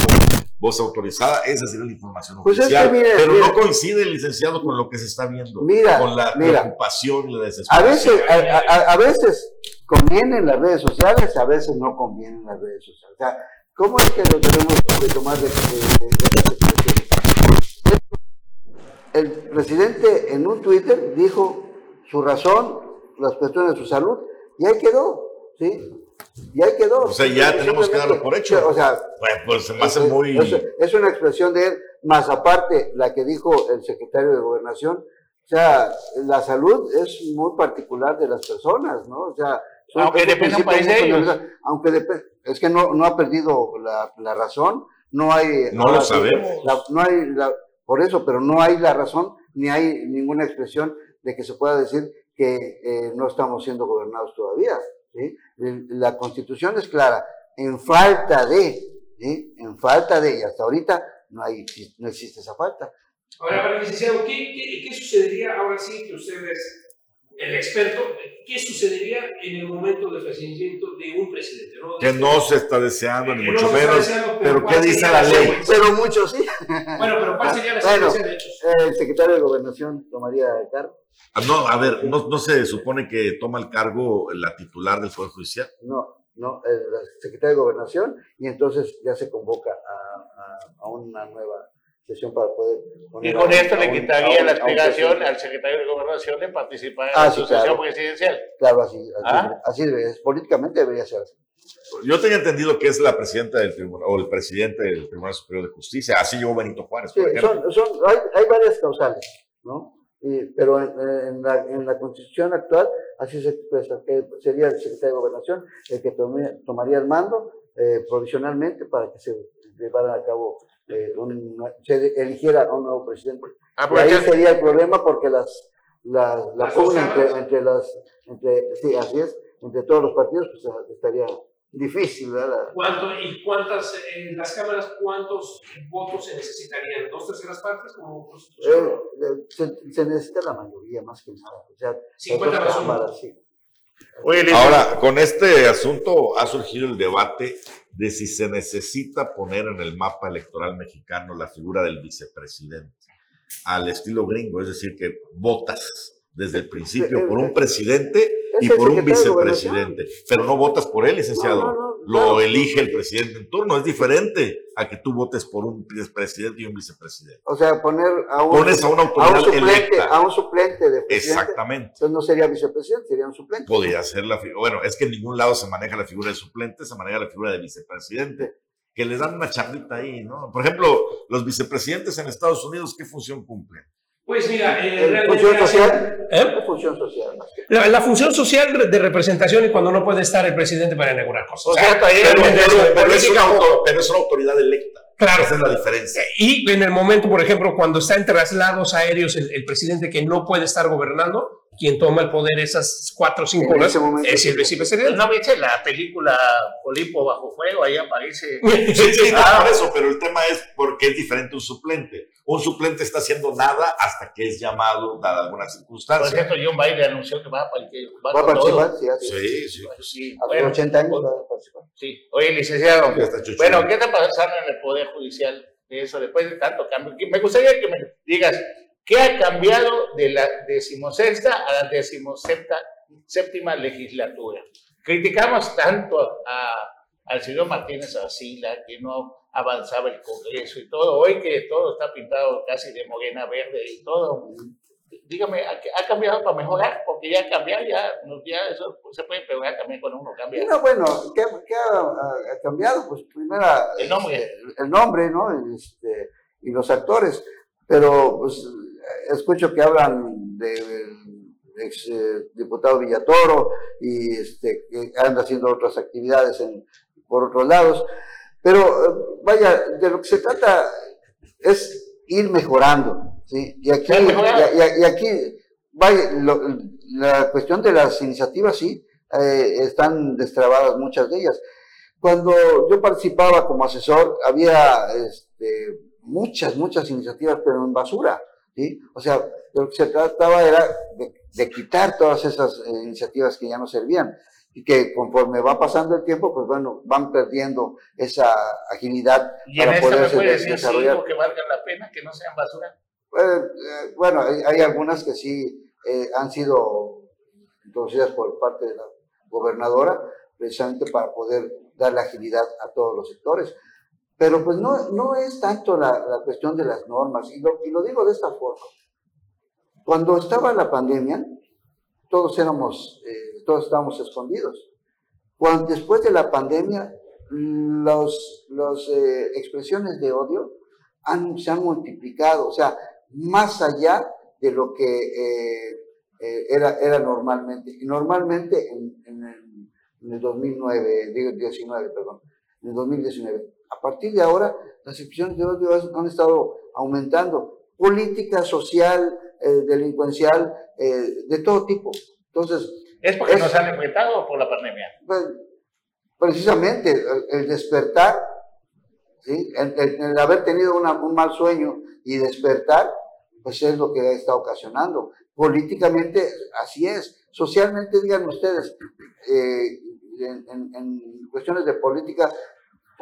voz autorizada, esa sería la información pues oficial. Es que, mire, pero no coincide, licenciado, con lo que se está viendo. Mira, con la preocupación y la A desesperación. veces, a, a, a veces convienen las redes sociales, a veces no convienen las redes sociales. O sea, ¿cómo es que lo tenemos que tomar de, de, de, El presidente en un Twitter dijo su razón las cuestiones de su salud, y ahí quedó, ¿sí? Y ahí quedó. O sea, ya tenemos que darlo por hecho. O sea, Bueno, pues se me hace es, muy... es- es una expresión de él, más aparte la que dijo el secretario de Gobernación, o sea, la salud es muy particular de las personas, ¿no? O sea, son- Aunque es un dependa un principio país muy de ellos. Aunque depe- es que no, no ha perdido la, la razón, no hay... No lo sabemos. la- no hay la- por eso, pero no hay la razón, ni hay ninguna expresión de que se pueda decir que eh, no estamos siendo gobernados todavía. La constitución es clara, en falta de, en falta de, y hasta ahorita no, hay, no existe esa falta. Ahora, licenciado, ¿qué, qué, qué sucedería ahora sí que usted es el experto? ¿Qué sucedería en el momento del fallecimiento de un presidente? ¿no? Que no se está deseando, ni no mucho menos, deseando, pero pero ¿qué ¿cuál dice la la ley? secuencia? Pero muchos sí. Bueno, pero ¿cuál sería la Bueno, secuencia de hechos? el secretario de Gobernación tomaría el cargo. Ah, No, a ver, ¿no, no se supone que toma el cargo la titular del Poder Judicial? No, no, el secretario de Gobernación, y entonces ya se convoca a, a- a una nueva sesión para poder. Y con a- esto a le quitaría un- la explicación al secretario de Gobernación de participar en Ah, la sí, sucesión claro. presidencial. Claro, así, así, ¿Ah? así debe, es, políticamente debería ser así. Yo tenía entendido que es la presidenta del tribunal, o el presidente del Tribunal Superior de Justicia. Así llegó Benito Juárez, Sí, por ejemplo. son, son, hay, hay varias causales, ¿no? Y- pero en, en la, en la constitución actual así se expresa, que sería el secretario de Gobernación el que tome- tomaría el mando eh, provisionalmente para que se llevara a cabo, eh, un, se eligiera a un nuevo presidente. Ah, Y ahí sería el problema porque las, las, la Las pugna entre, entre las, entre, sí, así es, entre todos los partidos, pues estaría difícil, ¿verdad? ¿Cuánto, ¿Y cuántas, en las cámaras, cuántos votos se necesitarían? ¿Dos terceras partes? Como? Eh, eh, se, se necesita la mayoría más que nada. O sea, las 50 dos más uno. cámaras, sí. Oye, Ahora, con este asunto ha surgido el debate de si se necesita poner en el mapa electoral mexicano la figura del vicepresidente, al estilo gringo, es decir, que votas desde el principio por un presidente y por un vicepresidente, pero no votas por él, licenciado. Lo elige el presidente en turno, es diferente a que tú votes por un presidente y un vicepresidente. O sea, poner a un, Pones a una autoridad suplente, electa. a un suplente de presidente. Exactamente. Entonces no sería vicepresidente, sería un suplente. podría ser la figura. Bueno, es que en ningún lado se maneja la figura de suplente, se maneja la figura de vicepresidente, que les dan una chambita ahí, ¿no? Por ejemplo, los vicepresidentes en Estados Unidos, ¿qué función cumplen? Pues mira, eh, realmente función social. ¿Eh? Función social. más que- La, la función social de representación y cuando no puede estar el presidente para inaugurar cosas. O sea, Pero, pero- es una auto- pero es una autoridad electa. Claro. Esa es la diferencia. Y en el momento, por ejemplo, cuando está en traslados aéreos el, el presidente que no puede estar gobernando, quien toma el poder esas cuatro o cinco En horas es el vicepresidente. ¿No viste la película Olimpo bajo fuego? Ahí aparece. Sí, sí, no, Ah. por eso, pero el tema es por qué es diferente un suplente. Un suplente está haciendo nada hasta que es llamado, dada alguna Por circunstancia. ejemplo, John Biden anunció que va a, participar- va Va a todo. participar, sí. Sí, sí. Pues sí, A sus bueno, 80 años va a participar. sí. Oye, licenciado, bueno, ¿qué está pasando en el Poder Judicial de eso después de tanto cambio? Que Me gustaría que me digas, ¿qué ha cambiado de la decimosexta a la decimoséptima séptima legislatura? Criticamos tanto a- al señor Martínez Asila, que no avanzaba el Congreso y todo, hoy que todo está pintado casi de morena verde y todo. Dígame, ¿ha, cambiado para mejorar? Porque ya cambiar, ya, ya eso se puede pegar también cuando uno cambia. No, bueno, ¿qué, qué ha, ha- cambiado? Pues primero El nombre. el nombre, ¿no? Este, y los actores. Pero pues escucho que hablan del ex eh, diputado Villatoro y este, que anda haciendo otras actividades en, por otros lados. Pero eh, vaya, de lo que se trata es ir mejorando, ¿sí? Y aquí, y, y- y aquí vaya, lo- la cuestión de las iniciativas, sí, eh, están destrabadas muchas de ellas. Cuando yo participaba como asesor, había este, muchas, muchas iniciativas, pero en basura, ¿sí? O sea, lo que se trataba era de, de quitar todas esas eh, iniciativas que ya no servían y que conforme va pasando el tiempo, pues bueno, van perdiendo esa agilidad Y para decir desarrollar. cinco que valgan la pena, que no sean basura. Eh, eh, bueno, hay, hay algunas que sí eh, han sido introducidas por parte de la gobernadora, precisamente para poder darle agilidad a todos los sectores. Pero pues no, no es tanto la, la cuestión de las normas, y lo, y lo digo de esta forma. Cuando estaba la pandemia, todos éramos, eh, todos estábamos escondidos. Cuando, después de la pandemia, las los, eh, expresiones de odio han, se han multiplicado, o sea, más allá de lo que eh, eh, era, era normalmente. Y normalmente en, en, el, en el 2009, digo 19, perdón, en el 2019. A partir de ahora, las expresiones de odio han estado aumentando. Política social, eh, delincuencial, eh, de todo tipo. Entonces. ¿Es porque nos han enfrentado por la pandemia? Pues, precisamente, el, el despertar, ¿sí? el, el, el, haber tenido una, un mal sueño y despertar, pues es lo que está ocasionando. Políticamente, así es. Socialmente, digan ustedes, eh, en, en, en, cuestiones de política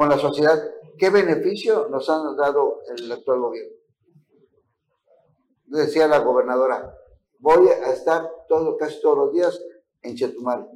con la sociedad, ¿qué beneficio nos han dado el actual gobierno? Decía la gobernadora, voy a estar todo, casi todos los días en Chetumal.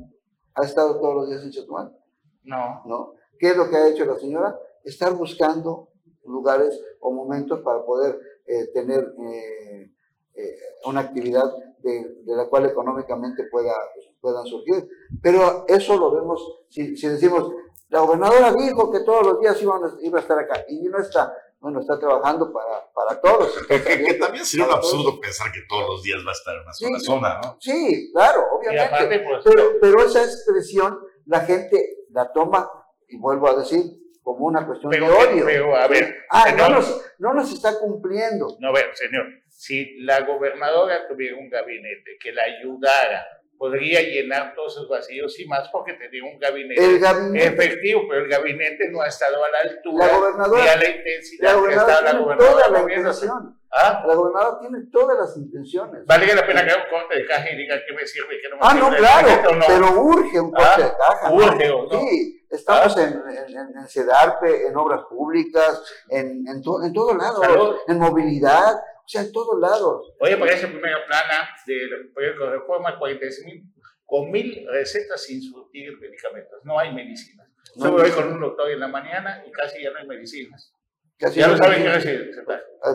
¿Ha estado todos los días en Chetumal? No. ¿No? ¿Qué es lo que ha hecho la señora? Estar buscando lugares o momentos para poder eh, tener eh, eh, una actividad de, de, la cual económicamente pueda, puedan surgir. Pero eso lo vemos, si, si, decimos, la gobernadora dijo que todos los días iban, iba a estar acá y no está. Bueno, está trabajando para, para todos. Que, también sería un absurdo todos. pensar que todos los días va a estar en una sola sí, zona, ¿no? Sí, claro, obviamente. Aparte, pues, pero, pero esa expresión la gente la toma, y vuelvo a decir, como una cuestión pero, de odio. Pero, a ver. Ah, no, nos, no nos está cumpliendo. No, a ver, señor, si la gobernadora tuviera un gabinete que la ayudara, podría llenar todos esos vacíos y más porque tenía un gabinete, gabinete, efectivo, pero el gabinete no ha estado a la altura la gobernadora, ni a la intensidad la que estaba la gobernadora. Toda la intención. ¿Ah? La gobernadora tiene todas las intenciones. Vale la pena que haga un corte de caja y diga qué me sirve y qué no me ah, sirve. Ah, no, claro, no? pero urge un corte ¿Ah? de caja. Urge, ¿no? ¿o no? Sí, estamos en, en, en, CEDARPE, en obras públicas, en, en, to, en todo lado, Salud. en movilidad, o sea, en todos lados. Oye, porque esa primera plana del proyecto de reforma, 46 mil, con mil recetas sin surtir medicamentos. No hay medicinas. No Solo voy con un doctor en la mañana y casi ya no hay medicinas. Casi ya no saben qué.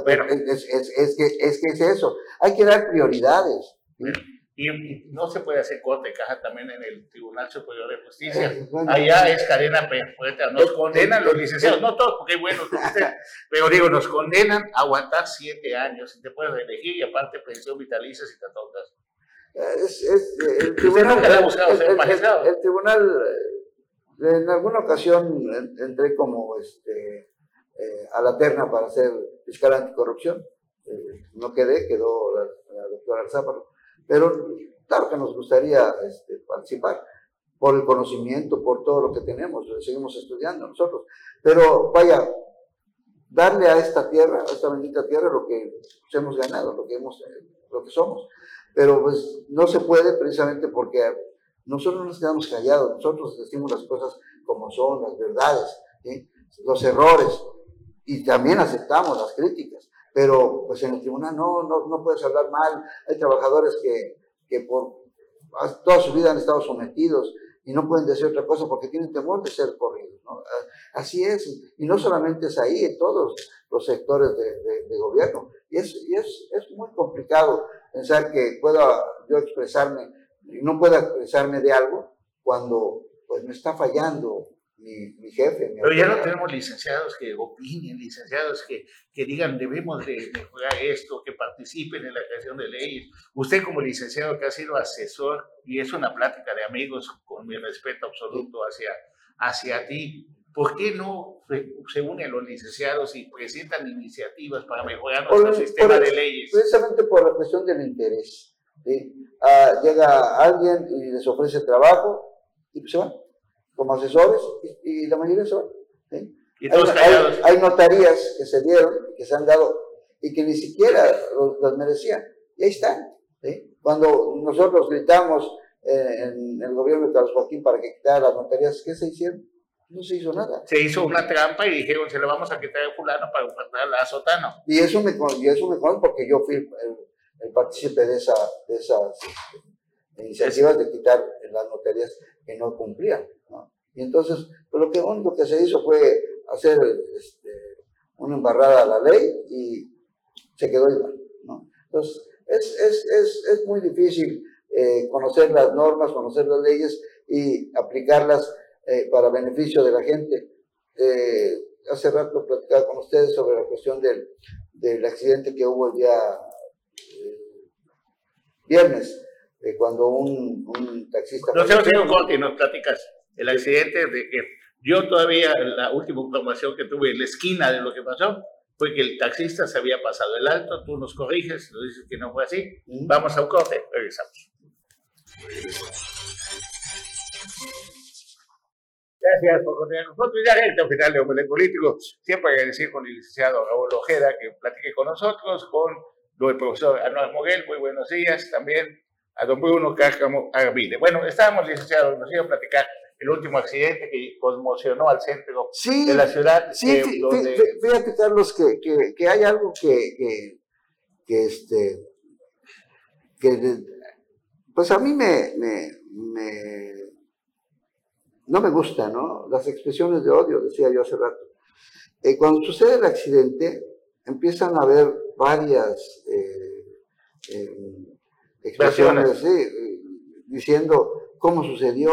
Pero, es, es, es, que, es que es eso. Hay que dar prioridades. Y, y, no se puede hacer corte de caja también en el Tribunal Superior de Justicia. Eh, Allá es cadena perpetua. Nos condenan los licenciados, no todos, porque hay buenos, pero digo, nos condenan a aguantar siete años y te puedes elegir y aparte pensión vitalicia si te tocas. Es, es, el tribunal, el, el, el, el, tribunal, en alguna ocasión entré como este, eh, a la terna para ser fiscal anticorrupción. Eh, no quedé, quedó la, la doctora Alzáparo. Pero claro que nos gustaría este, participar por el conocimiento, por todo lo que tenemos, seguimos estudiando nosotros. Pero vaya, darle a esta tierra, a esta bendita tierra, lo que hemos ganado, lo que, hemos, lo que somos. Pero pues no se puede precisamente porque nosotros nos quedamos callados, nosotros decimos las cosas como son, las verdades, los errores, y también aceptamos las críticas pero pues en el tribunal no, no, no puedes hablar mal. Hay trabajadores que, que por toda su vida han estado sometidos y no pueden decir otra cosa porque tienen temor de ser corridos. ¿no? Así es, y no solamente es ahí, en todos los sectores de, de, de gobierno. Y, es, y es, es muy complicado pensar que pueda yo expresarme, no pueda expresarme de algo cuando pues me está fallando mi, mi, jefe. Mi Pero ya no tenemos licenciados que opinen, licenciados que, que digan debemos de mejorar esto, que participen en la creación de leyes. Usted como licenciado que ha sido asesor y es una plática de amigos con mi respeto absoluto hacia, hacia ti, ¿por qué no se unen los licenciados y presentan iniciativas para mejorar nuestro por, sistema por, de leyes? Precisamente por la cuestión del interés. ¿sí? Ah, llega alguien y les ofrece trabajo y pues se van como asesores y, y la mayoría son. ¿sí? ¿Y todos hay, hay, hay, notarías que se dieron, que se han dado y que ni siquiera las merecían. Y ahí están. ¿sí? Cuando nosotros gritamos eh, en el gobierno de Carlos Joaquín para que quitara las notarías, ¿qué se hicieron? No se hizo nada. Se hizo una trampa y dijeron, se lo vamos a quitar a fulano para guardar a Sotano. Y eso me, y eso me porque yo fui el, el partícipe de, esa, de esas este, iniciativas de quitar las notarías que no cumplían. Y entonces, pues lo que único que se hizo fue hacer este, una embarrada a la ley y se quedó igual. ¿no? Entonces, es, es, es, es muy difícil eh, conocer las normas, conocer las leyes y aplicarlas eh, para beneficio de la gente. Eh, hace rato platicaba con ustedes sobre la cuestión del, del accidente que hubo el día viernes, cuando un, un taxista... No sé, Conti, nos platicas el accidente de que yo todavía, la última información que tuve en la esquina de lo que pasó, fue que el taxista se había pasado el alto, tú nos corriges, nos dices que no fue así. Vamos a un corte, regresamos. Gracias por continuar con nosotros. Ya recta final de Omelet Político. Siempre agradecer con el licenciado Raúl Ojeda que platique con nosotros, con el profesor Anual Moguel, muy buenos días. También a don Bruno Cárcamo Arvide. Bueno, estábamos, licenciado, nos iba a platicar el último accidente que conmocionó al centro Sí, de la ciudad. Sí, eh, fí- donde- fí- fíjate, Carlos, que, que- que hay algo que, que, que, este, que pues a mí me, me, me- no me gusta, ¿no? Las expresiones de odio, decía yo hace rato. Eh, cuando sucede el accidente, empiezan a haber varias eh, eh, expresiones, sí, eh, diciendo cómo sucedió,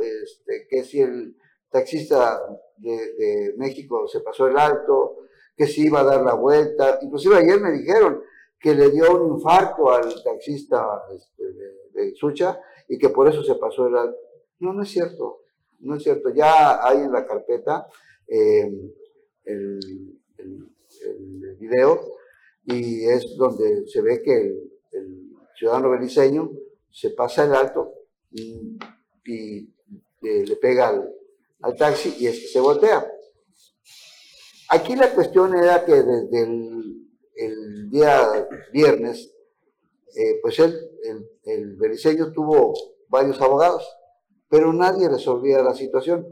este, que si el taxista de, México se pasó el alto, que si iba a dar la vuelta. Inclusive ayer me dijeron que le dio un infarto al taxista este, de, de Sucha y que por eso se pasó el alto. No, no es cierto, no es cierto. Ya hay en la carpeta eh, el video y es donde se ve que el, el ciudadano beliceño se pasa el alto y, y le, pega al, al taxi y este se voltea. Aquí la cuestión era que desde el, el día viernes, eh, pues él, el, el tuvo varios abogados, pero nadie resolvía la situación.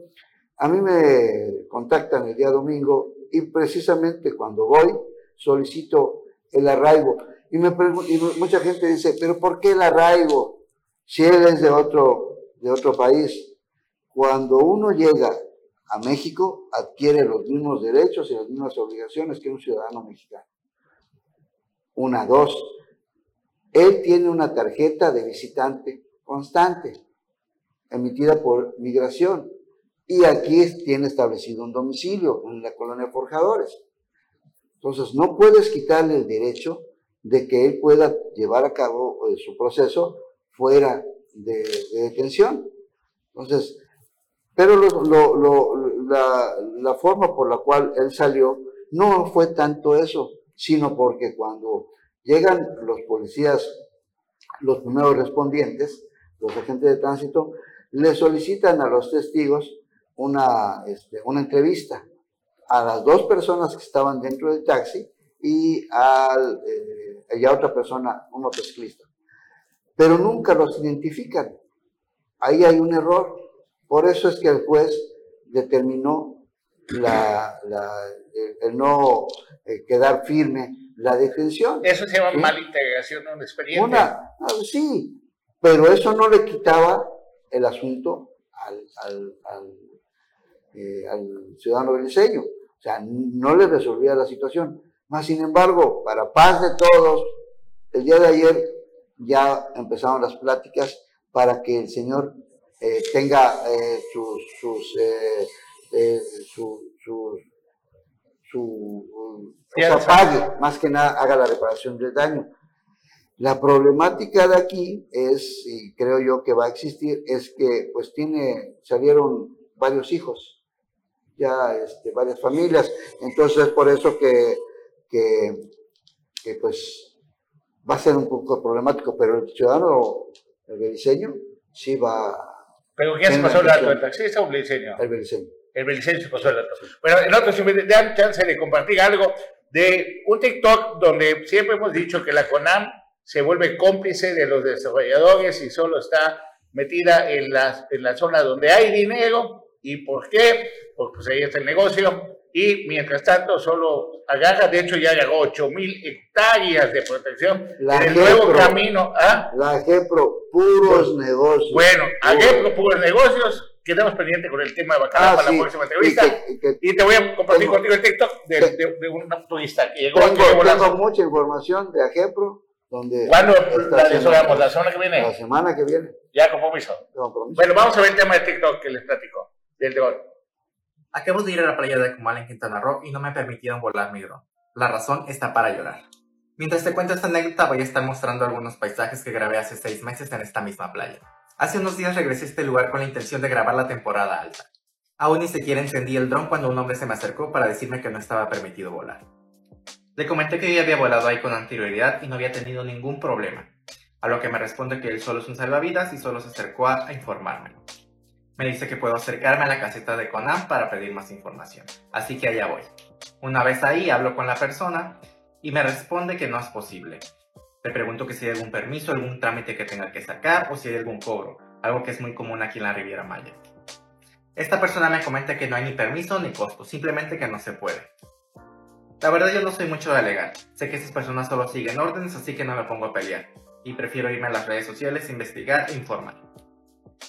A mí me contactan el día domingo y precisamente cuando voy solicito el arraigo. Y, me y mu- mucha gente dice, pero ¿por qué el arraigo? Si él es de otro, de otro país. Cuando uno llega a México, adquiere los mismos derechos y las mismas obligaciones que un ciudadano mexicano. Una, dos. Él tiene una tarjeta de visitante constante, emitida por migración. Y aquí tiene establecido un domicilio en la colonia Forjadores. Entonces, no puedes quitarle el derecho de que él pueda llevar a cabo eh, su proceso fuera de, de detención. Entonces, pero la, forma por la cual él salió no fue tanto eso, sino porque cuando llegan los policías, los primeros respondientes, los agentes de tránsito, le solicitan a los testigos una, este, una entrevista a las dos personas que estaban dentro del taxi y, al, eh, a otra persona, un motociclista. Pero nunca los identifican. Ahí hay un error. Por eso es que el juez determinó la, la- el, el no eh, quedar firme la detención. Eso se llama ¿Sí? mala integración un expediente. Una, ah, sí, pero eso no le quitaba el asunto al, al, al, eh, al ciudadano beliceño. O sea, no le resolvía la situación. Más sin embargo, para paz de todos, el día de ayer ya empezaron las pláticas para que el señor eh, tenga eh, sus, sus, eh, eh, su, su, o sea, pague, más que nada haga la reparación del daño. La problemática de aquí es, y creo yo que va a existir, es que pues tiene, salieron varios hijos, ya este, varias familias, entonces por eso que, que, que, pues va a ser un poco problemático, pero el ciudadano, el beliceño, sí va ¿Pero qué se pasó el la alto? ¿El taxista o el beliceño? El beliceño. El beliceño se pasó el alto. Bueno, en otro, si me dan chance de compartir algo de un TikTok donde siempre hemos dicho que la CONAM se vuelve cómplice de los desarrolladores y solo está metida en la, en la zona donde hay dinero. ¿Y por qué? Porque pues, ahí está el negocio. Y mientras tanto solo agarra, de hecho ya agarró 8 mil hectáreas de protección La en el nuevo GEPRO. camino. ¿ah? La GEPRO, puros negocios. Bueno, a Puros. GEPRO Puros Negocios, quedamos pendiente con el tema de Bacalao Ah, para sí. la próxima entrevista. Y que- que- Y te voy a compartir Tengo- contigo el TikTok de, de, de un turista que llegó Tengo, aquí de tengo mucha información de AGEPRO donde ¿Cuándo la resolvamos? ¿La semana que viene? La semana que viene. Ya, compromiso. Compromiso. Bueno, vamos a ver el tema de TikTok que les platico. Del dron. Acabo de ir a la playa de Comal en Quintana Roo y no me permitieron volar mi dron. La razón está para llorar. Mientras te cuento esta anécdota voy a estar mostrando algunos paisajes que grabé hace seis meses en esta misma playa. Hace unos días regresé a este lugar con la intención de grabar la temporada alta. Aún ni siquiera encendí el dron cuando un hombre se me acercó para decirme que no estaba permitido volar. Le comenté que yo ya había volado ahí con anterioridad y no había tenido ningún problema, a lo que me responde que él solo es un salvavidas y solo se acercó a informarme. Me dice que puedo acercarme a la caseta de Conam para pedir más información, así que allá voy. Una vez ahí hablo con la persona y me responde que no es posible. Le pregunto si hay algún permiso, algún trámite que tenga que sacar o si hay algún cobro, algo que es muy común aquí en la Riviera Maya. Esta persona me comenta que no hay ni permiso ni costo, simplemente que no se puede. La verdad yo no soy mucho de alegar, sé que esas personas solo siguen órdenes así que no me pongo a pelear, y prefiero irme a las redes sociales, investigar e informar.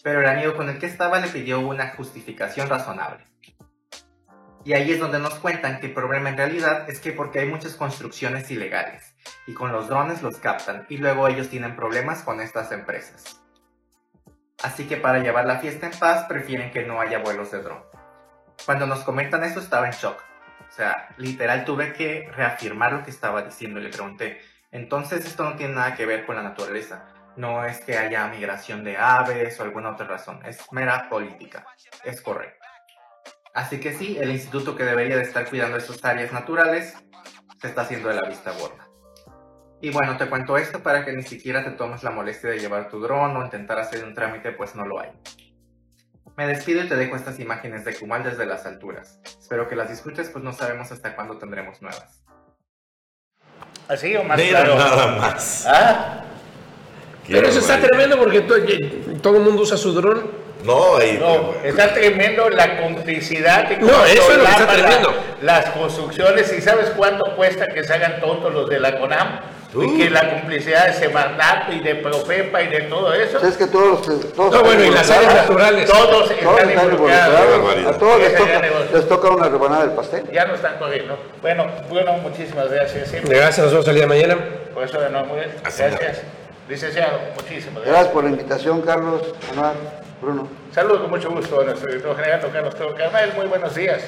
Pero el amigo con el que estaba le pidió una justificación razonable. Y ahí es donde nos cuentan que el problema en realidad es que porque hay muchas construcciones ilegales, y con los drones los captan, y luego ellos tienen problemas con estas empresas. Así que para llevar la fiesta en paz prefieren que no haya vuelos de dron. Cuando nos comentan eso estaba en shock. O sea, literal tuve que reafirmar lo que estaba diciendo y le pregunté, entonces esto no tiene nada que ver con la naturaleza. No es que haya migración de aves o alguna otra razón, es mera política. Es correcto. Así que sí, el instituto que debería de estar cuidando esas áreas naturales se está haciendo de la vista gorda. Y bueno, te cuento esto para que ni siquiera te tomes la molestia de llevar tu dron o intentar hacer un trámite, pues no lo hay. Me despido y te dejo estas imágenes de Kumal desde las alturas. Espero que las disfrutes, pues no sabemos hasta cuándo tendremos nuevas. ¿Así o más Mira claro? nada más. ¿Ah? Pero eso está tremendo porque to- todo el mundo usa su dron. No, ahí. No, está tremendo la complicidad y No, eso es lo que está tremendo. Las construcciones, ¿y sabes cuánto cuesta que se hagan tontos los de la CONAM? Y que la complicidad de Semarnat y de Profepa y de todo eso. Es que todos, los- todos No, bueno, y las áreas naturales. Todos Todos están están involucrados. A todos les toca, les toca una rebanada del pastel. Ya no están corriendo. Bueno, bueno, muchísimas gracias. Gracias, nos vemos el día de mañana. Por eso de nuevo, muy bien. Así Gracias. Licenciado, muchísimas gracias. Gracias por la invitación, Carlos, Anuar, Bruno. Saludos con mucho gusto a nuestro director general, Carlos Teo Carmel. Muy buenos días.